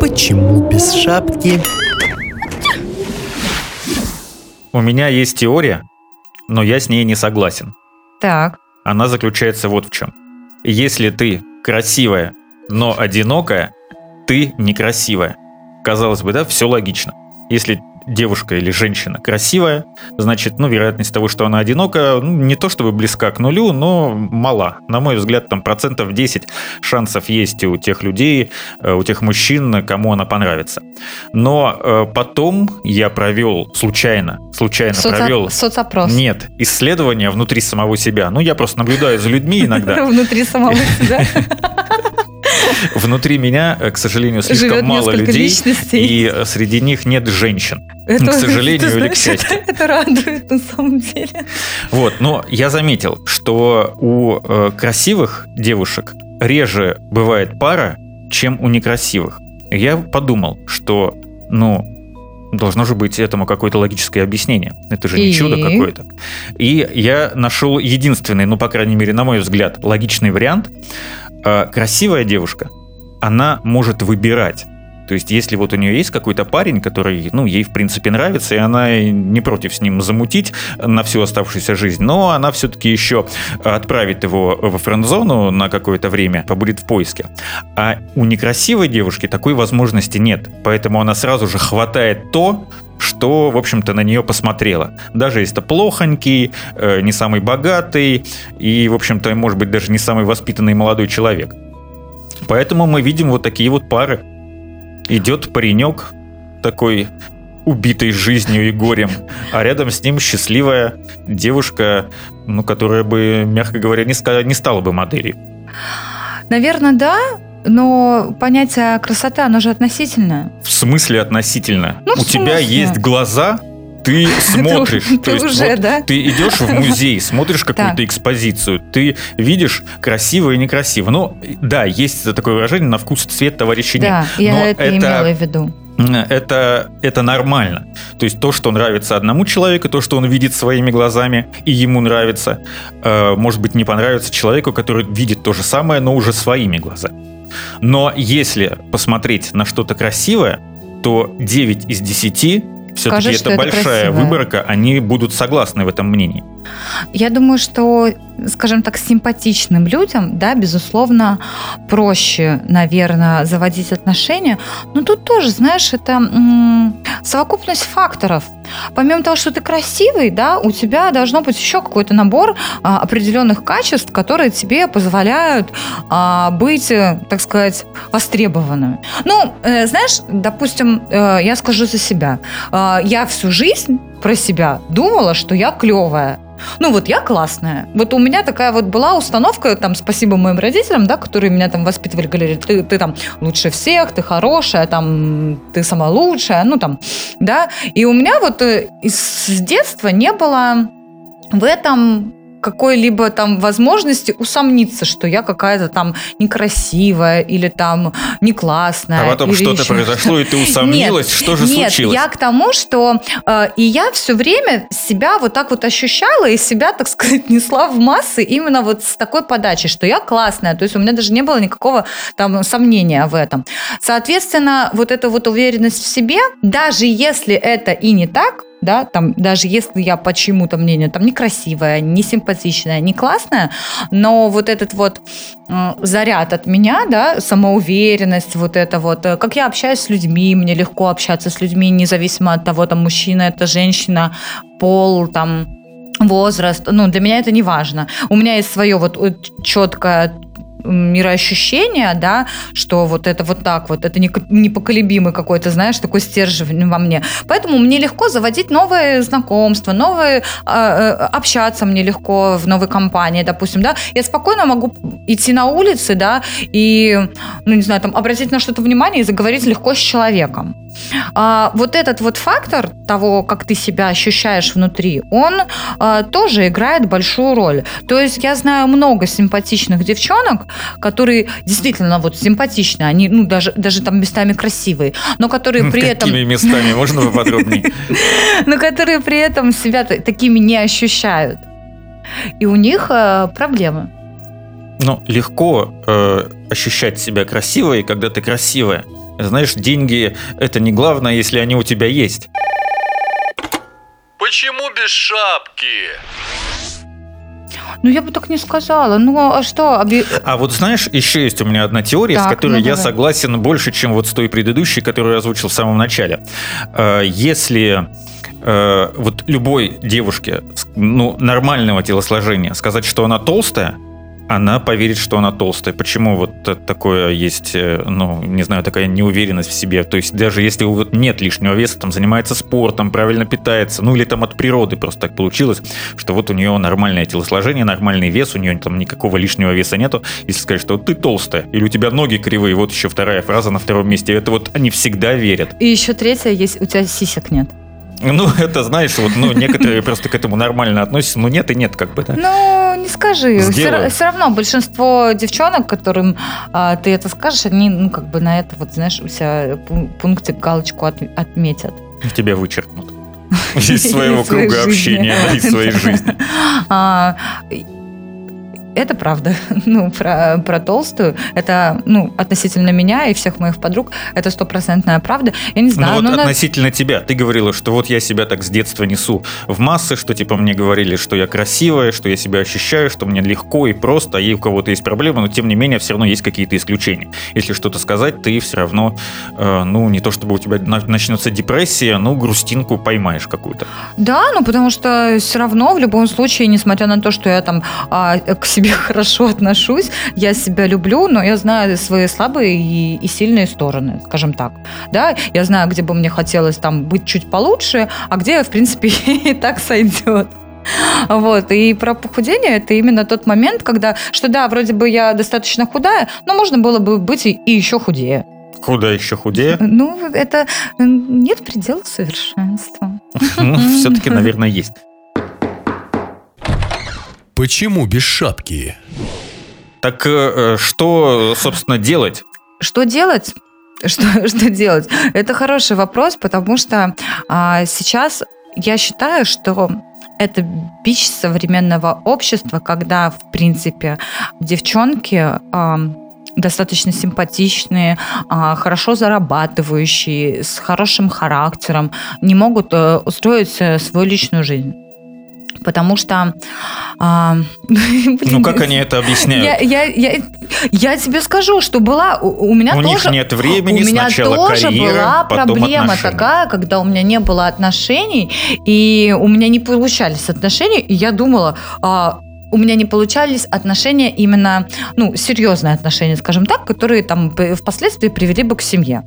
Почему без шапки? У меня есть теория, но я с ней не согласен. Так. Она заключается вот в чем. Если ты красивая, но одинокая, ты некрасивая. Казалось бы, да, все логично. Если девушка или женщина красивая, значит, ну, вероятность того, что она одинока, ну, не то чтобы близка к нулю, но мала. На мой взгляд, там процентов 10 шансов есть у тех людей, э, у тех мужчин, кому она понравится. Но э, потом я провел случайно, случайно Соцо- провел... Соцопрос. Нет, исследование внутри самого себя. Ну, я просто наблюдаю за людьми иногда. Внутри самого себя. Внутри меня, э, к сожалению, слишком Живет мало людей, личностей. и э, среди них нет женщин. Это, к сожалению ты или к знаешь, счастью. Это, это радует на самом деле. Вот, но я заметил, что у э, красивых девушек реже бывает пара, чем у некрасивых. Я подумал, что, ну, должно же быть этому какое-то логическое объяснение. Это же не И? чудо какое-то. И я нашел единственный, ну, по крайней мере, на мой взгляд, логичный вариант. Э, красивая девушка, она может выбирать. То есть, если вот у нее есть какой-то парень, который, ну, ей, в принципе, нравится, и она не против с ним замутить на всю оставшуюся жизнь, но она все-таки еще отправит его во френд-зону на какое-то время, побудет в поиске. А у некрасивой девушки такой возможности нет, поэтому она сразу же хватает то, что, в общем-то, на нее посмотрела. Даже если это плохонький, э, не самый богатый и, в общем-то, может быть, даже не самый воспитанный молодой человек. Поэтому мы видим вот такие вот пары. Идет паренек такой убитый жизнью и горем, а рядом с ним счастливая девушка, ну, которая бы, мягко говоря, не, не стала бы моделью. Наверное, да, но понятие красоты, оно же относительное. В смысле относительно? Ну, У тебя смысле? есть глаза, ты смотришь. ты То есть уже, вот да? Ты идешь в музей, смотришь какую-то экспозицию, ты видишь красиво и некрасиво. Ну, да, есть такое выражение на вкус цвет товарища нет. Да, я Но это, имела в виду. это, это нормально. То есть то, что нравится одному человеку, то, что он видит своими глазами, и ему нравится, э, может быть, не понравится человеку, который видит то же самое, но уже своими глазами. Но если посмотреть на что-то красивое, то 9 из 10 все-таки это большая красивое. выборка, они будут согласны в этом мнении. Я думаю, что, скажем так, симпатичным людям, да, безусловно, проще, наверное, заводить отношения. Но тут тоже, знаешь, это м, совокупность факторов. Помимо того, что ты красивый, да, у тебя должно быть еще какой-то набор а, определенных качеств, которые тебе позволяют а, быть, э, так сказать, востребованными. Ну, э, знаешь, допустим, э, я скажу за себя. А, я всю жизнь про себя думала, что я клевая. Ну вот я классная. Вот у меня такая вот была установка, там, спасибо моим родителям, да, которые меня там воспитывали, говорили, ты, ты там лучше всех, ты хорошая, там, ты самая лучшая, ну там, да. И у меня вот э, с детства не было в этом какой-либо там возможности усомниться, что я какая-то там некрасивая или там не классная. А потом что-то еще произошло, и ты усомнилась, что же нет, случилось? я к тому, что э, и я все время себя вот так вот ощущала и себя, так сказать, несла в массы именно вот с такой подачей, что я классная. То есть у меня даже не было никакого там сомнения в этом. Соответственно, вот эта вот уверенность в себе, даже если это и не так, да, там, даже если я по чьему-то мнению там некрасивая, не симпатичная, не классная, но вот этот вот э, заряд от меня, да, самоуверенность, вот это вот, э, как я общаюсь с людьми, мне легко общаться с людьми, независимо от того, там, мужчина это женщина, пол, там, возраст, ну, для меня это не важно. У меня есть свое вот э, четкое мироощущение, да, что вот это вот так вот, это не- непоколебимый какой-то, знаешь, такой стержень во мне. Поэтому мне легко заводить новые знакомства, новые, э, э, общаться мне легко в новой компании, допустим, да. Я спокойно могу идти на улице, да, и, ну, не знаю, там, обратить на что-то внимание и заговорить легко с человеком. А вот этот вот фактор того, как ты себя ощущаешь внутри, он а, тоже играет большую роль. То есть я знаю много симпатичных девчонок, которые действительно вот симпатичные, они ну даже даже там местами красивые, но которые при этом, Какими местами? Можно поподробнее? но которые при этом себя та- такими не ощущают, и у них э, проблемы. Ну, легко э, ощущать себя красивой, когда ты красивая. Знаешь, деньги – это не главное, если они у тебя есть. Почему без шапки? Ну, я бы так не сказала. Ну, а что? обе- А вот знаешь, еще есть у меня одна теория, с Так, которой ну я давай. согласен больше, чем вот с той предыдущей, которую я озвучил в самом начале. Э, Если э, вот любой девушке с- ну, нормального телосложения сказать, что она толстая, она поверит, что она толстая. Почему вот такое есть, э, ну, не знаю, такая неуверенность в себе? То есть даже если вот нет лишнего веса, там занимается спортом, правильно питается, ну или там от природы просто так получилось, что вот у нее нормальное телосложение, нормальный вес, у нее там никакого лишнего веса нету. Если сказать, что ты толстая, или у тебя ноги кривые, вот еще вторая фраза на втором месте, это вот они всегда верят. И еще третья есть, у тебя сисек нет. Ну, это, знаешь, вот, ну, некоторые просто к этому нормально относятся, ну, нет и нет, как бы, да. Ну, не скажи. Сделаю. Все, равно большинство девчонок, которым а, ты это скажешь, они, ну, как бы на это, вот, знаешь, у себя пу- пунктик, галочку от- отметят. Тебя вычеркнут. Из своего круга общения, из своей жизни. Это правда. Ну, про, про толстую. Это, ну, относительно меня и всех моих подруг, это стопроцентная правда. Я не Ну знаю, вот ну, на- относительно тебя, ты говорила, что вот я себя так с детства несу в массы, что типа мне говорили, что я красивая, что я себя ощущаю, что мне легко и просто, а ей у кого-то есть проблемы, но тем не менее все равно есть какие-то исключения. Если что-то сказать, ты все равно, э, ну не то чтобы у тебя на- начнется депрессия, ну грустинку поймаешь какую-то. Да, ну потому что все равно в любом случае, несмотря на то, что я там а, к себе хорошо отношусь, я себя люблю, но я знаю свои слабые и, и сильные стороны, скажем так. Да, я знаю, где бы мне хотелось там быть чуть получше, а где, в принципе, и так сойдет. Вот, и про похудение это именно тот момент, когда, что да, вроде бы я достаточно худая, но можно было бы быть и, и еще худее. Куда еще худее? Ну, это нет предела совершенства. Ну, все-таки, наверное, есть. Почему без шапки? Так э, что, собственно, делать? Что делать? Что, что делать? Это хороший вопрос, потому что а, сейчас я считаю, что это бич современного общества, когда, в принципе, девчонки а, достаточно симпатичные, а, хорошо зарабатывающие, с хорошим характером, не могут э, устроить э, свою личную жизнь. Потому что... а, Ну, блин, как они это объясняют? я, я, я, я тебе скажу, что была у, у меня У них тоже нет времени, у меня тоже карьера, была проблема отношения. такая, когда у меня не было отношений и у меня не получались отношения, и я думала. а, у меня не получались отношения именно, ну, серьезные отношения, скажем так, которые там впоследствии привели бы к семье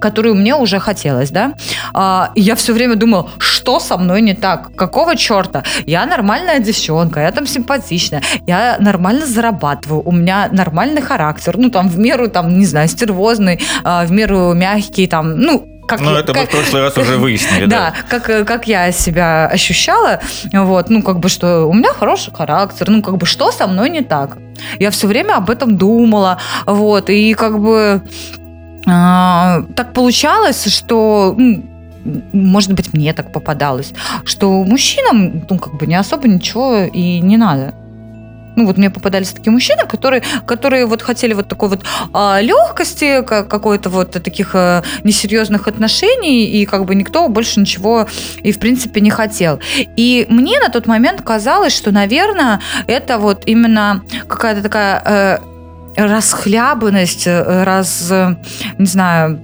которую мне уже хотелось, да. А, и я все время думала, что со мной не так? Какого черта? Я нормальная девчонка, я там симпатичная, я нормально зарабатываю, у меня нормальный характер, ну, там, в меру, там, не знаю, стервозный, а, в меру мягкий, там, ну, как Ну, я- это мы как- в прошлый раз уже выяснили, да, да. как, э, как я себя ощущала, вот, ну, как бы, что у меня хороший характер, ну, как бы, что со мной не так? Я все время об этом думала, вот, и как бы а, так получалось, что, ну, может быть, мне так попадалось, что мужчинам, ну, как бы, не особо ничего и не надо. Ну, вот мне попадались такие мужчины, которые, которые вот хотели вот такой вот а, легкости, ка- какой-то вот таких а, несерьезных отношений, и как бы никто больше ничего и, в принципе, не хотел. И мне на тот момент казалось, что, наверное, это вот именно какая-то такая э, расхлябанность, э, раз, э, не знаю,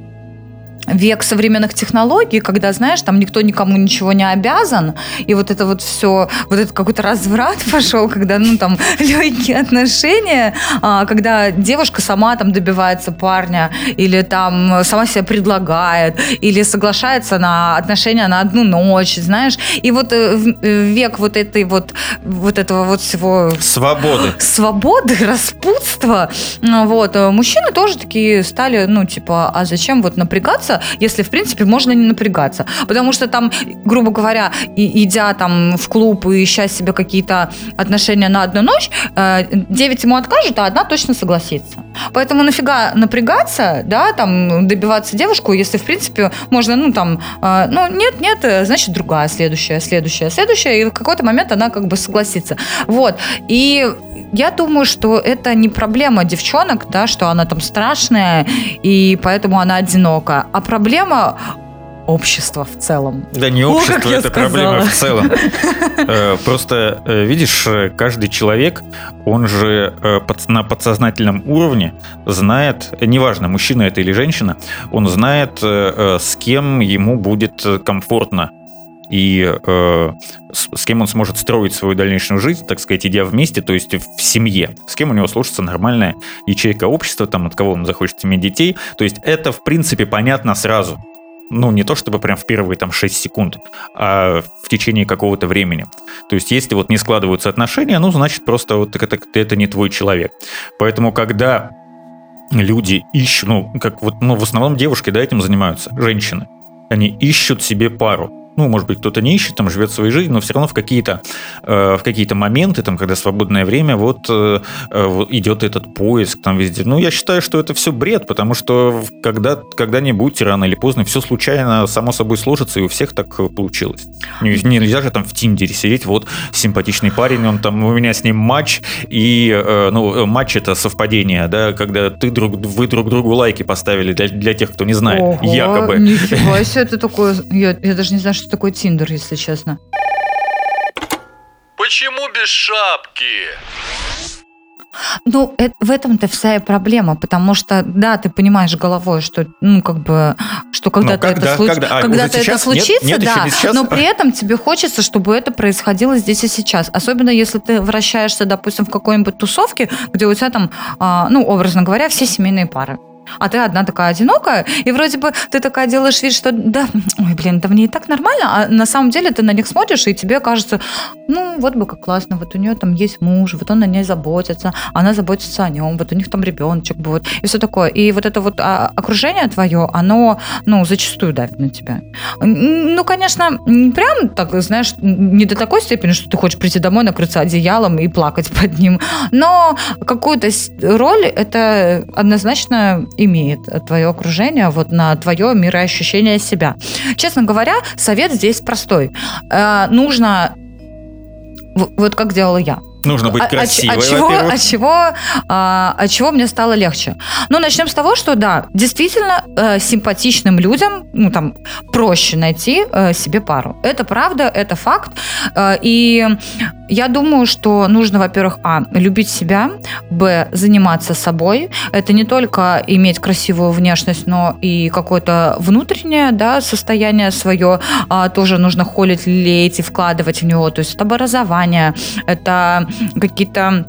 век современных технологий, когда, знаешь, там никто никому ничего не обязан, и вот это вот все, вот этот какой-то разврат пошел, когда, ну, там, легкие отношения, а, когда девушка сама там добивается парня, или там сама себя предлагает, или соглашается на отношения на одну ночь, знаешь, и вот э, э, век вот этой вот, вот этого вот всего Свободы. свободы, распутства. Вот. э, Мужчины тоже такие стали, ну, типа, а зачем вот напрягаться, если, в принципе, можно не напрягаться? Потому что там, грубо говоря, и- идя там в клуб и ища себе какие-то отношения на одну ночь, э, 9 ему откажут, а одна точно согласится. Поэтому нафига напрягаться, да, там, добиваться девушку, если, в принципе, можно, ну, там, э, ну, нет, нет, э, значит, другая, следующая, следующая, следующая, и в какой-то момент она как бы согласится. Вот. И я думаю, что это не проблема девчонок, да, что она там страшная, и поэтому она одинока, а проблема общества в целом. Да не О, общество, я это проблема в целом. Э, Просто, э, видишь, э, каждый человек, он же на подсознательном уровне знает, неважно, мужчина это или женщина, он знает, с кем ему будет комфортно и э, с, с кем он сможет строить свою дальнейшую жизнь, так сказать, идя вместе, то есть в семье, с кем у него сложится нормальная ячейка общества, там, от кого он захочет иметь детей. То есть это, в принципе, понятно сразу. Ну, не то чтобы прям в первые там 6 секунд, а в течение какого-то времени. То есть, если вот не складываются отношения, ну, значит, просто вот это, это не твой человек. Поэтому, когда люди ищут, ну, как вот, ну, в основном девушки, да, этим занимаются, женщины, они ищут себе пару. Ну, может быть, кто-то не ищет, там живет своей жизнью, но все равно в какие-то э, в какие-то моменты, там, когда свободное время, вот, э, э, вот идет этот поиск там везде. Ну, я считаю, что это все бред, потому что когда, когда-нибудь, рано или поздно, все случайно, само собой сложится, и у всех так э, получилось. Не- Нельзя же там в Тиндере сидеть, вот, симпатичный парень, он там, у меня с ним матч, и, э, ну, э, матч это совпадение, да, когда ты друг, вы друг другу лайки поставили для, для тех, кто не знает, Ого, якобы. Нифига себе, это такое... Я, я даже не знаю, что такое Тиндер, если честно. Почему без шапки? Ну, э- в этом-то вся и проблема, потому что, да, ты понимаешь головой, что, ну, как бы, что когда-то когда? это, случ- Когда? А, когда-то уже это сейчас? Нет? случится, Нет, еще да, но при этом тебе хочется, чтобы это происходило здесь и сейчас. Особенно если ты вращаешься, допустим, в какой-нибудь тусовке, где у тебя там, а, ну, образно говоря, все семейные пары. А ты одна такая одинокая, и вроде бы ты такая делаешь вид, что да, ой, блин, да мне и так нормально, а на самом деле ты на них смотришь, и тебе кажется, ну, вот бы как классно, вот у нее там есть муж, вот он о ней заботится, она заботится о нем, вот у них там ребеночек будет, и все такое. И вот это вот а, окружение твое, оно, ну, зачастую давит на тебя. Ну, конечно, не прям так, знаешь, не до такой степени, что ты хочешь прийти домой, накрыться одеялом и плакать под ним, но какую-то роль это однозначно имеет твое окружение вот на твое мироощущение себя. Честно говоря, совет здесь простой. Э, нужно вот как делала я. Нужно быть А- а красивой, от чего, во-первых. от чего, а, от чего мне стало легче? Ну, начнем с того, что да, действительно э, симпатичным людям, ну там проще найти э, себе пару. Это правда, это факт. Э, и я думаю, что нужно, во-первых, а любить себя, б заниматься собой. Это не только иметь красивую внешность, но и какое-то внутреннее, да, состояние свое а, тоже нужно холить, лелеять и вкладывать в него. То есть это образование, это какие-то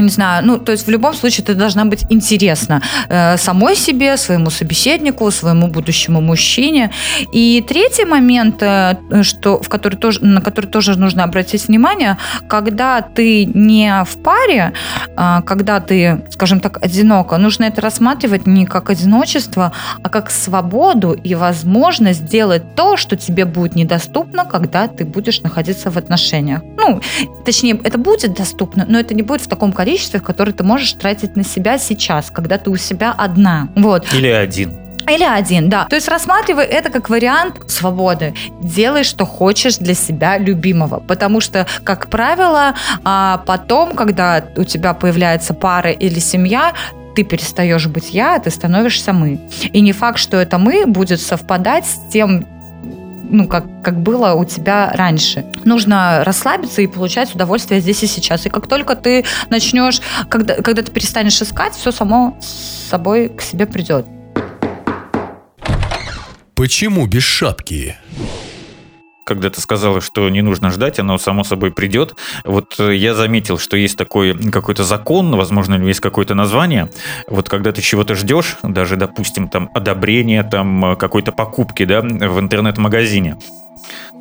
не знаю, ну, то есть в любом случае ты должна быть интересна э, самой себе, своему собеседнику, своему будущему мужчине. И третий момент, э, что, в который тоже, на который тоже нужно обратить внимание, когда ты не в паре, а, когда ты, скажем так, одиноко, нужно это рассматривать не как одиночество, а как свободу и возможность сделать то, что тебе будет недоступно, когда ты будешь находиться в отношениях. Ну, точнее, это будет доступно, но это не будет в таком количестве, которое ты можешь тратить на себя сейчас, когда ты у себя одна. Вот. Или один. Или один, да. То есть рассматривай это как вариант свободы. Делай, что хочешь для себя любимого. Потому что, как правило, а, потом, когда у тебя появляется пара или семья, ты перестаешь быть я, а ты становишься мы. И не факт, что это мы будет совпадать с тем, ну, как, как было у тебя раньше. Нужно расслабиться и получать удовольствие здесь и сейчас. И как только ты начнешь, когда, когда ты перестанешь искать, все само с собой к себе придет. Почему без шапки? Когда ты сказала, что не нужно ждать, оно само собой придет. Вот э, я заметил, что есть такой какой-то закон, возможно, есть какое-то название. Вот когда ты чего-то ждешь, даже, допустим, там одобрение там э, какой-то покупки, да, в интернет-магазине,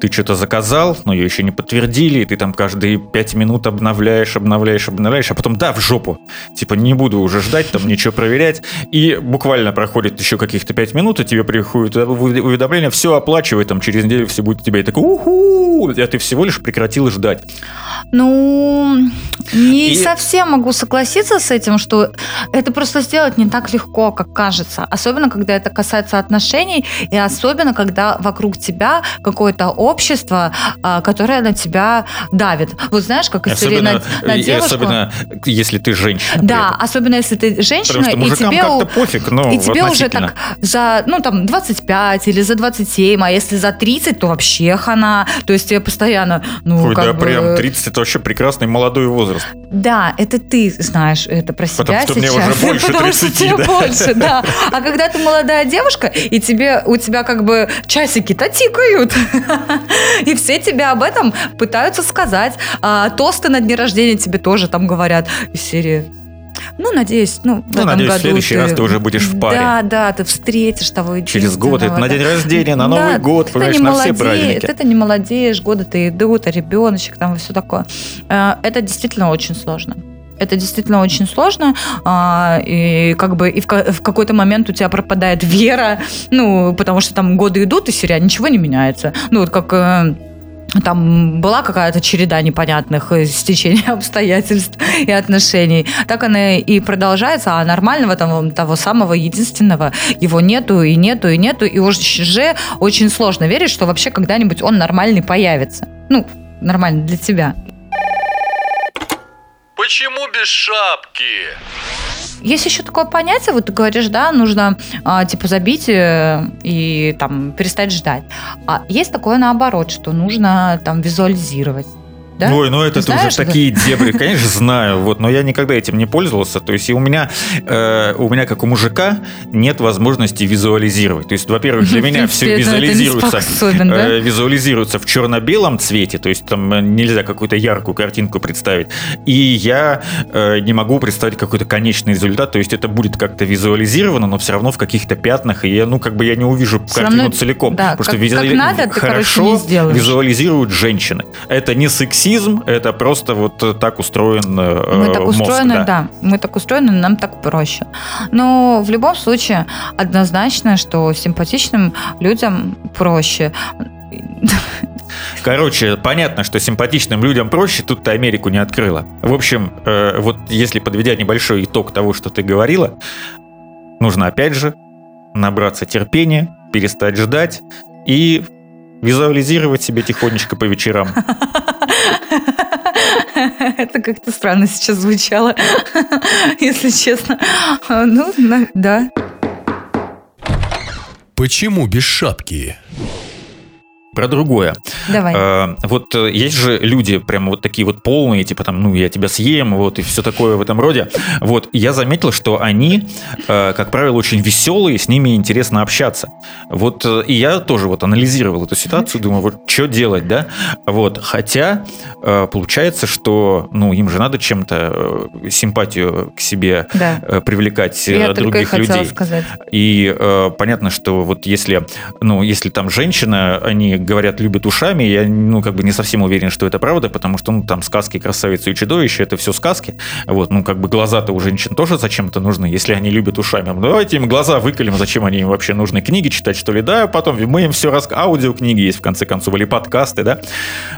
ты что-то заказал, но ее еще не подтвердили, и ты там каждые пять минут обновляешь, обновляешь, обновляешь, а потом да, в жопу. Типа не буду уже ждать, там ничего проверять. И буквально проходит еще каких-то пять минут, и тебе приходит уведомление, все оплачивай, там через неделю все будет у тебя. И такой, уху, а ты всего лишь прекратил ждать. Ну, не И- совсем могу согласиться с этим, что это просто сделать не так легко, как кажется. Особенно, когда это касается отношений, и особенно, когда вокруг тебя какое-то общество, а, которое на тебя давит. Вот знаешь, как история Особенно, на, на девушку. особенно, если ты женщина. Да, особенно если ты женщина, Потому что и тебе, как-то пофиг, ну, и тебе уже так за, ну, там, 25 или за 27, а если за 30, то вообще хана. То есть тебе постоянно, ну, Ой, как да, бы... прям 30 это вообще прекрасный молодой возраст. Да, это ты знаешь это про себя Потому что мне сейчас. уже больше Потому что 30, тебе да. больше, да. А когда ты молодая девушка, и тебе, у тебя как бы часики-то тикают, и все тебе об этом пытаются сказать. А тосты на дне рождения тебе тоже там говорят из серии ну, надеюсь, ну, в Ну, этом надеюсь, в году следующий раз ты уже будешь в паре. Да, да, ты встретишь того Через год, это на день рождения, на Новый Да, год, ты понимаешь, на все молодеешь, праздники. Это не молодеешь, годы-то идут, а ребеночек там и все такое. Э, Это действительно очень сложно. Это действительно очень сложно, а, и как бы и в, ка- в какой-то момент у тебя пропадает вера, ну, потому что там годы идут, и серия ничего не меняется. Ну, вот как э, там была какая-то череда непонятных э, стечений обстоятельств и отношений. Так она и продолжается, а нормального там, того самого единственного его нету и нету и нету, и уже очень сложно верить, что вообще когда-нибудь он нормальный появится. Ну, нормальный для тебя. Почему без шапки? Есть еще такое понятие, вот ты говоришь, да, нужно а, типа забить э, и там перестать ждать. А есть такое наоборот, что нужно там визуализировать. Да? Ой, ну это Ты уже знаешь, да? такие дебри, конечно, знаю, вот, но я никогда этим не пользовался. То есть и у меня, э, у меня как у мужика нет возможности визуализировать. То есть, во-первых, для меня все визуализируется, э, визуализируется в черно-белом цвете, то есть там э, нельзя какую-то яркую картинку представить. И я э, не могу представить какой-то конечный результат, то есть это будет как-то визуализировано, но все равно в каких-то пятнах, и я, ну, как бы я не увижу Всё картину равно, целиком. да, потому что как- визуали- как надо, ты, короче, хорошо не сделаешь. визуализируют женщины. Это не сексизм, это просто вот э, так устроен э, Мы так мозг, устроены, да. да. Мы так устроены, нам так проще. Но в любом случае однозначно, что симпатичным людям проще. Короче, понятно, что симпатичным людям проще, тут ты Америку не открыла. В общем, э, вот если подведя небольшой итог того, что ты говорила, нужно опять же набраться терпения, перестать ждать и визуализировать себе тихонечко по вечерам. Это как-то странно сейчас звучало, если честно. Ну, на- да. Почему без шапки? Про другое. Давай. Э, Вот есть же люди прям вот такие вот полные, типа там, ну, я тебя съем, вот, и все такое в этом роде. Вот, и я заметил, что они, э, как правило, очень веселые, с ними интересно общаться. Вот, э, и я тоже вот анализировал эту ситуацию, думаю, вот, что делать, да? Вот, хотя э, получается, что, ну, им же надо чем-то э, симпатию к себе Да. э, привлекать э, Я и других хотела людей. сказать. И э, понятно, что вот если, ну, если там женщина, они говорят, любят ушами, я, ну, как бы не совсем уверен, что это правда, потому что, ну, там сказки «Красавица и чудовище» — это все сказки. Вот, ну, как бы глаза-то у женщин тоже зачем-то нужны, если они любят ушами. Ну, Давайте им глаза выколем, зачем они им вообще нужны? Книги читать, что ли? Да, потом мы им все раз... Аудиокниги есть, в конце концов, или подкасты, да?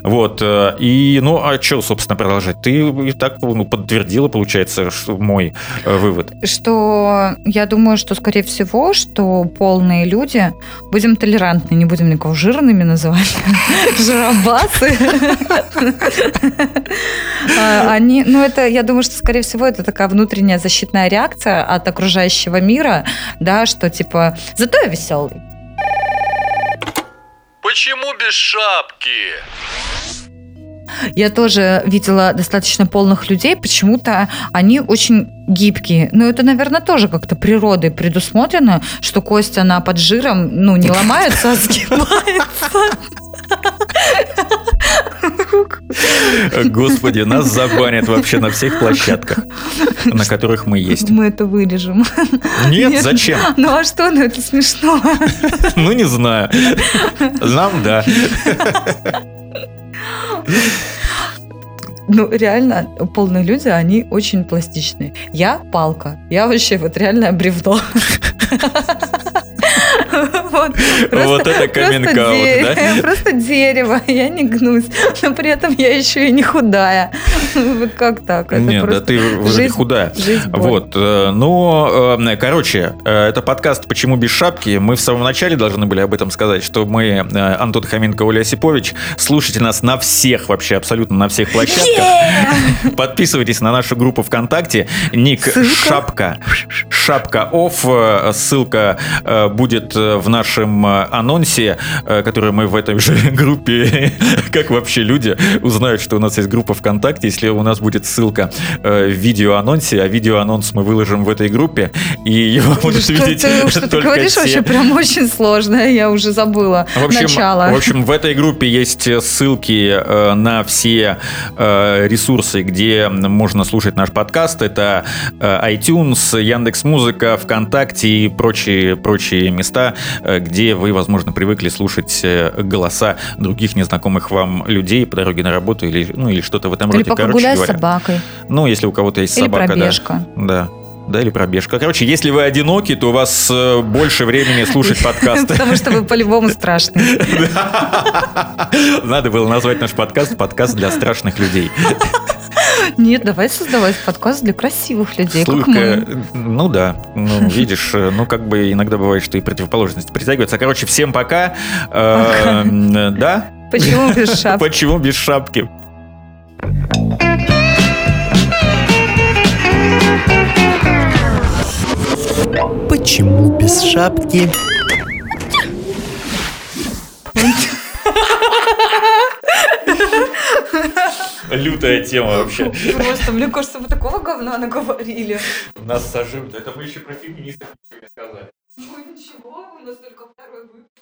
Вот, э, и, ну, а что, собственно, продолжать? Ты и так, ну, подтвердила, получается, мой э, вывод. Что я думаю, что, скорее всего, что полные люди, будем толерантны, не будем никого жирными называть, жиробасы. А, Они, ну это, я думаю, что, скорее всего, это такая внутренняя защитная реакция от окружающего мира, да, что типа, зато я веселый. Почему без шапки? Я тоже видела достаточно полных людей, почему-то они очень гибкие. Но это, наверное, тоже как-то природой предусмотрено, что кость, она под жиром, ну, не ломается, а сгибается. Господи, нас забанят вообще на всех площадках, на которых мы есть. Мы это вырежем. Нет, зачем? Ну а что? Ну это смешно. Ну, не знаю. Нам да. Ну, реально, полные люди, они очень пластичные. Я палка. Я вообще вот реальное бревно. Вот, Вот это просто каминг-аут, де- да? Просто дерево, я не гнусь, но при этом я еще и не худая. Вот как так? Это Нет, да просто ты вроде жизнь- худая. жизнь. Вот, э, ну, э, короче, э, это подкаст «Почему без шапки?». Мы в самом начале должны были об этом сказать, что мы, Антон Хоменко, Оля Осипович, слушайте нас на всех, вообще абсолютно на всех площадках. Подписывайтесь на нашу группу ВКонтакте, ник Ссылка. Шапка, Шапка Офф, ссылка будет в нашем э, анонсе, э, который мы в этой же группе, как вообще люди узнают, что у нас есть группа ВКонтакте, если у нас будет ссылка э, в видеоанонсе, а видеоанонс мы выложим в этой группе, и его будут Что видеть ты, что ты только говоришь те- вообще прям очень сложно, я уже забыла в общем, начало. в общем, в этой группе есть ссылки на все ресурсы, где можно слушать наш подкаст. Это iTunes, Яндекс Музыка, ВКонтакте и прочие прочие места, где вы, возможно, привыкли слушать э, голоса других незнакомых вам людей по дороге на работу или ну или что-то в этом Или роде. пока Короче гуляй с собакой. Ну, если у кого-то есть Или собака, да. пробежка. Да. Да, или пробежка. Короче, если вы одиноки, то у вас э, больше времени слушать подкасты. Потому что вы по-любому страшные. Надо было назвать наш подкаст «Подкаст для страшных людей». Нет, давай создавать подкаст для красивых людей, как Слушай, мы. Ну да, ну видишь, ну как бы иногда бывает, что и противоположности притягиваются. Короче, всем пока. Э, Да? Почему без шапки? Почему без шапки? Почему без шапки? Лютая тема вообще. Просто, мне кажется, вы такого говна наговорили. Нас сожрут. Это мы еще про феминистов ничего не сказали. Ну ничего, у нас только второй выпуск.